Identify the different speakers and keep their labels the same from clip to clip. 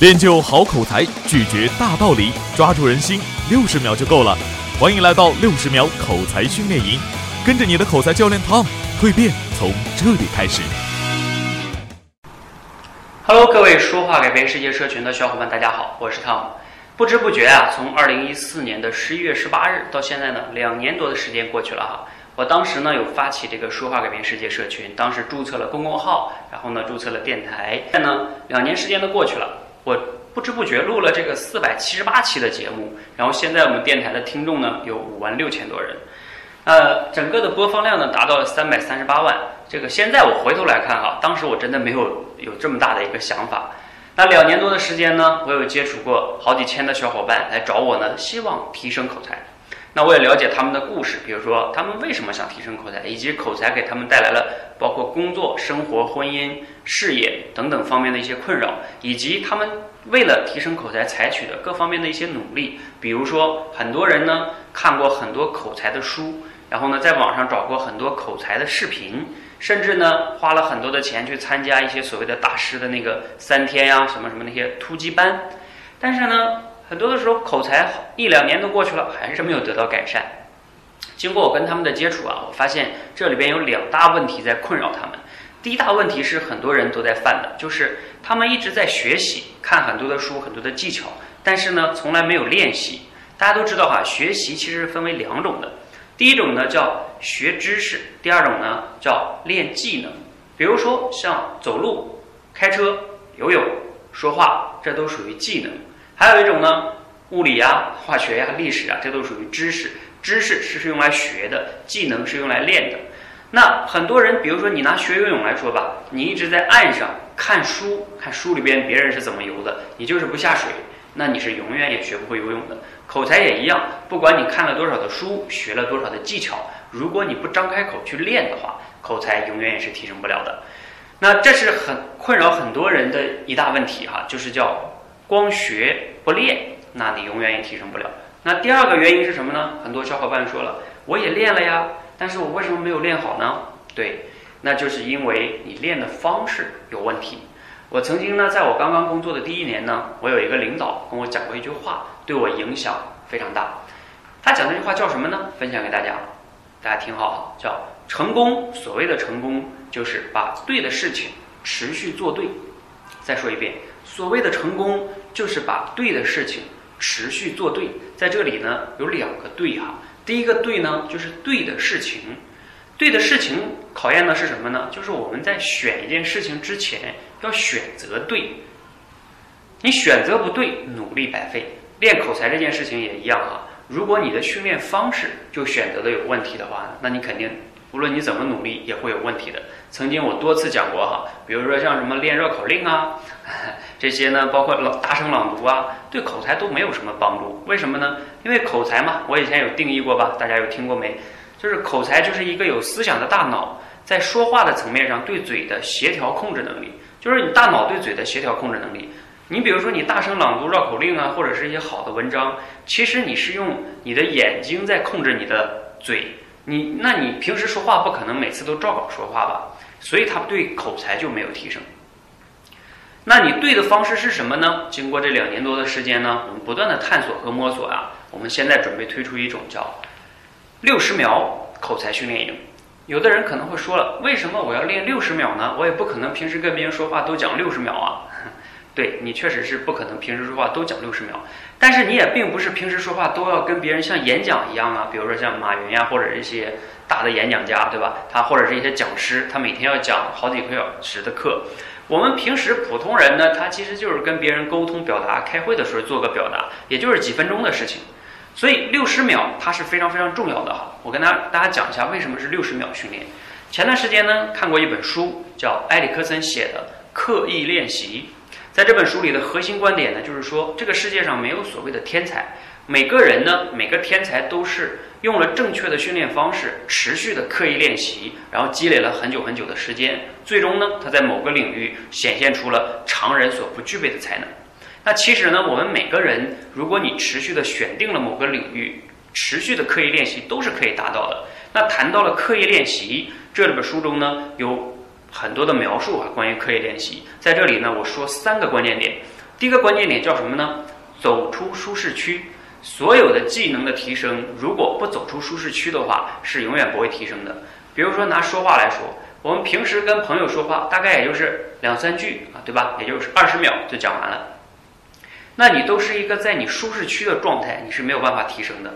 Speaker 1: 练就好口才，拒绝大道理，抓住人心，六十秒就够了。欢迎来到六十秒口才训练营，跟着你的口才教练 Tom，蜕变从这里开始。
Speaker 2: Hello，各位说话改变世界社群的小伙伴，大家好，我是 Tom。不知不觉啊，从二零一四年的十一月十八日到现在呢，两年多的时间过去了哈。我当时呢有发起这个说话改变世界社群，当时注册了公众号，然后呢注册了电台。现在呢两年时间都过去了。我不知不觉录了这个四百七十八期的节目，然后现在我们电台的听众呢有五万六千多人，呃，整个的播放量呢达到了三百三十八万。这个现在我回头来看哈，当时我真的没有有这么大的一个想法。那两年多的时间呢，我有接触过好几千的小伙伴来找我呢，希望提升口才。那我也了解他们的故事，比如说他们为什么想提升口才，以及口才给他们带来了包括工作、生活、婚姻、事业等等方面的一些困扰，以及他们为了提升口才采取的各方面的一些努力。比如说，很多人呢看过很多口才的书，然后呢在网上找过很多口才的视频，甚至呢花了很多的钱去参加一些所谓的大师的那个三天呀什么什么那些突击班，但是呢。很多的时候，口才好一两年都过去了，还是没有得到改善。经过我跟他们的接触啊，我发现这里边有两大问题在困扰他们。第一大问题是很多人都在犯的，就是他们一直在学习，看很多的书，很多的技巧，但是呢，从来没有练习。大家都知道哈，学习其实分为两种的，第一种呢叫学知识，第二种呢叫练技能。比如说像走路、开车、游泳、说话，这都属于技能。还有一种呢，物理呀、化学呀、历史啊，这都属于知识。知识是是用来学的，技能是用来练的。那很多人，比如说你拿学游泳来说吧，你一直在岸上看书，看书里边别人是怎么游的，你就是不下水，那你是永远也学不会游泳的。口才也一样，不管你看了多少的书，学了多少的技巧，如果你不张开口去练的话，口才永远也是提升不了的。那这是很困扰很多人的一大问题哈，就是叫。光学不练，那你永远也提升不了。那第二个原因是什么呢？很多小伙伴说了，我也练了呀，但是我为什么没有练好呢？对，那就是因为你练的方式有问题。我曾经呢，在我刚刚工作的第一年呢，我有一个领导跟我讲过一句话，对我影响非常大。他讲这句话叫什么呢？分享给大家，大家听好，叫成功。所谓的成功，就是把对的事情持续做对。再说一遍。所谓的成功，就是把对的事情持续做对。在这里呢，有两个对哈。第一个对呢，就是对的事情。对的事情考验的是什么呢？就是我们在选一件事情之前要选择对。你选择不对，努力白费。练口才这件事情也一样哈。如果你的训练方式就选择的有问题的话，那你肯定。无论你怎么努力，也会有问题的。曾经我多次讲过哈，比如说像什么练绕口令啊，这些呢，包括朗大声朗读啊，对口才都没有什么帮助。为什么呢？因为口才嘛，我以前有定义过吧？大家有听过没？就是口才就是一个有思想的大脑，在说话的层面上对嘴的协调控制能力，就是你大脑对嘴的协调控制能力。你比如说你大声朗读绕口令啊，或者是一些好的文章，其实你是用你的眼睛在控制你的嘴。你那你平时说话不可能每次都照稿说话吧？所以他对口才就没有提升。那你对的方式是什么呢？经过这两年多的时间呢，我们不断的探索和摸索啊，我们现在准备推出一种叫六十秒口才训练营。有的人可能会说了，为什么我要练六十秒呢？我也不可能平时跟别人说话都讲六十秒啊。对你确实是不可能平时说话都讲六十秒，但是你也并不是平时说话都要跟别人像演讲一样啊，比如说像马云呀，或者一些大的演讲家，对吧？他或者是一些讲师，他每天要讲好几个小时的课。我们平时普通人呢，他其实就是跟别人沟通、表达、开会的时候做个表达，也就是几分钟的事情。所以六十秒它是非常非常重要的哈。我跟大家大家讲一下为什么是六十秒训练。前段时间呢，看过一本书，叫埃里克森写的《刻意练习》。在这本书里的核心观点呢，就是说这个世界上没有所谓的天才，每个人呢，每个天才都是用了正确的训练方式，持续的刻意练习，然后积累了很久很久的时间，最终呢，他在某个领域显现出了常人所不具备的才能。那其实呢，我们每个人，如果你持续的选定了某个领域，持续的刻意练习，都是可以达到的。那谈到了刻意练习，这本书中呢有。很多的描述啊，关于刻意练习，在这里呢，我说三个关键点。第一个关键点叫什么呢？走出舒适区。所有的技能的提升，如果不走出舒适区的话，是永远不会提升的。比如说拿说话来说，我们平时跟朋友说话，大概也就是两三句啊，对吧？也就是二十秒就讲完了。那你都是一个在你舒适区的状态，你是没有办法提升的。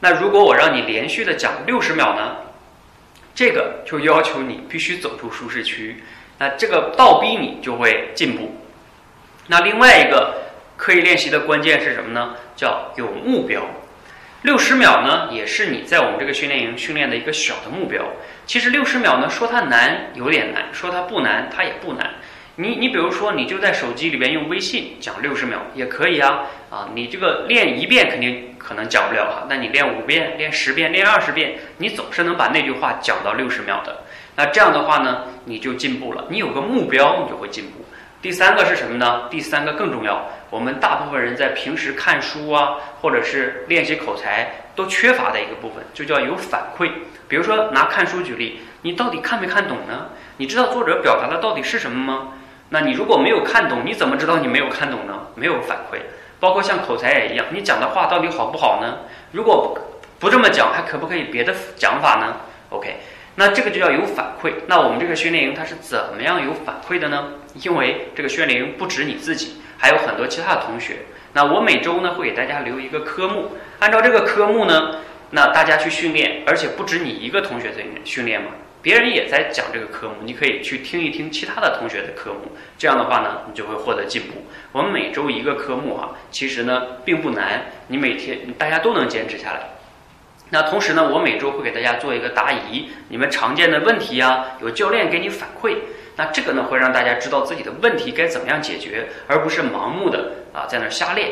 Speaker 2: 那如果我让你连续的讲六十秒呢？这个就要求你必须走出舒适区，那这个倒逼你就会进步。那另外一个刻意练习的关键是什么呢？叫有目标。六十秒呢，也是你在我们这个训练营训练的一个小的目标。其实六十秒呢，说它难有点难，说它不难它也不难。你你比如说，你就在手机里边用微信讲六十秒也可以啊啊！你这个练一遍肯定可能讲不了哈，那你练五遍、练十遍、练二十遍，你总是能把那句话讲到六十秒的。那这样的话呢，你就进步了。你有个目标，你就会进步。第三个是什么呢？第三个更重要。我们大部分人在平时看书啊，或者是练习口才都缺乏的一个部分，就叫有反馈。比如说拿看书举例，你到底看没看懂呢？你知道作者表达的到底是什么吗？那你如果没有看懂，你怎么知道你没有看懂呢？没有反馈，包括像口才也一样，你讲的话到底好不好呢？如果不这么讲，还可不可以别的讲法呢？OK，那这个就要有反馈。那我们这个训练营它是怎么样有反馈的呢？因为这个训练营不止你自己，还有很多其他的同学。那我每周呢会给大家留一个科目，按照这个科目呢，那大家去训练，而且不止你一个同学在训练嘛。别人也在讲这个科目，你可以去听一听其他的同学的科目。这样的话呢，你就会获得进步。我们每周一个科目哈，其实呢并不难，你每天大家都能坚持下来。那同时呢，我每周会给大家做一个答疑，你们常见的问题呀，有教练给你反馈。那这个呢会让大家知道自己的问题该怎么样解决，而不是盲目的啊在那瞎练。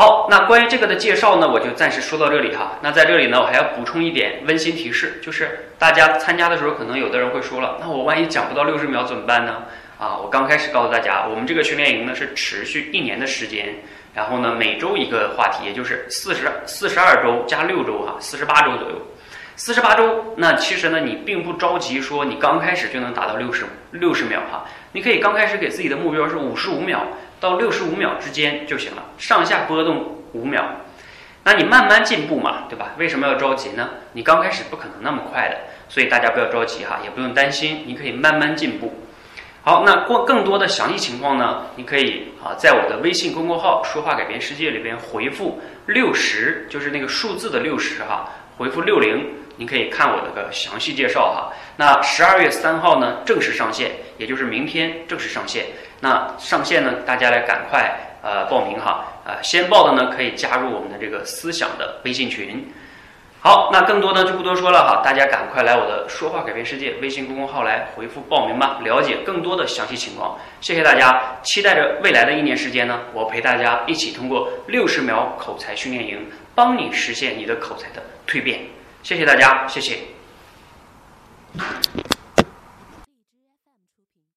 Speaker 2: 好，那关于这个的介绍呢，我就暂时说到这里哈。那在这里呢，我还要补充一点温馨提示，就是大家参加的时候，可能有的人会说了，那我万一讲不到六十秒怎么办呢？啊，我刚开始告诉大家，我们这个训练营呢是持续一年的时间，然后呢每周一个话题，也就是四十四十二周加六周哈，四十八周左右。四十八周，那其实呢，你并不着急说你刚开始就能达到六十六十秒哈，你可以刚开始给自己的目标是五十五秒。到六十五秒之间就行了，上下波动五秒，那你慢慢进步嘛，对吧？为什么要着急呢？你刚开始不可能那么快的，所以大家不要着急哈，也不用担心，你可以慢慢进步。好，那过更多的详细情况呢，你可以啊在我的微信公众号“说话改变世界”里边回复六十，就是那个数字的六十哈，回复六零，您可以看我的个详细介绍哈。那十二月三号呢正式上线，也就是明天正式上线。那上线呢，大家来赶快呃报名哈，呃先报的呢可以加入我们的这个思想的微信群。好，那更多呢就不多说了哈，大家赶快来我的说话改变世界微信公众号来回复报名吧，了解更多的详细情况。谢谢大家，期待着未来的一年时间呢，我陪大家一起通过六十秒口才训练营，帮你实现你的口才的蜕变。谢谢大家，谢谢。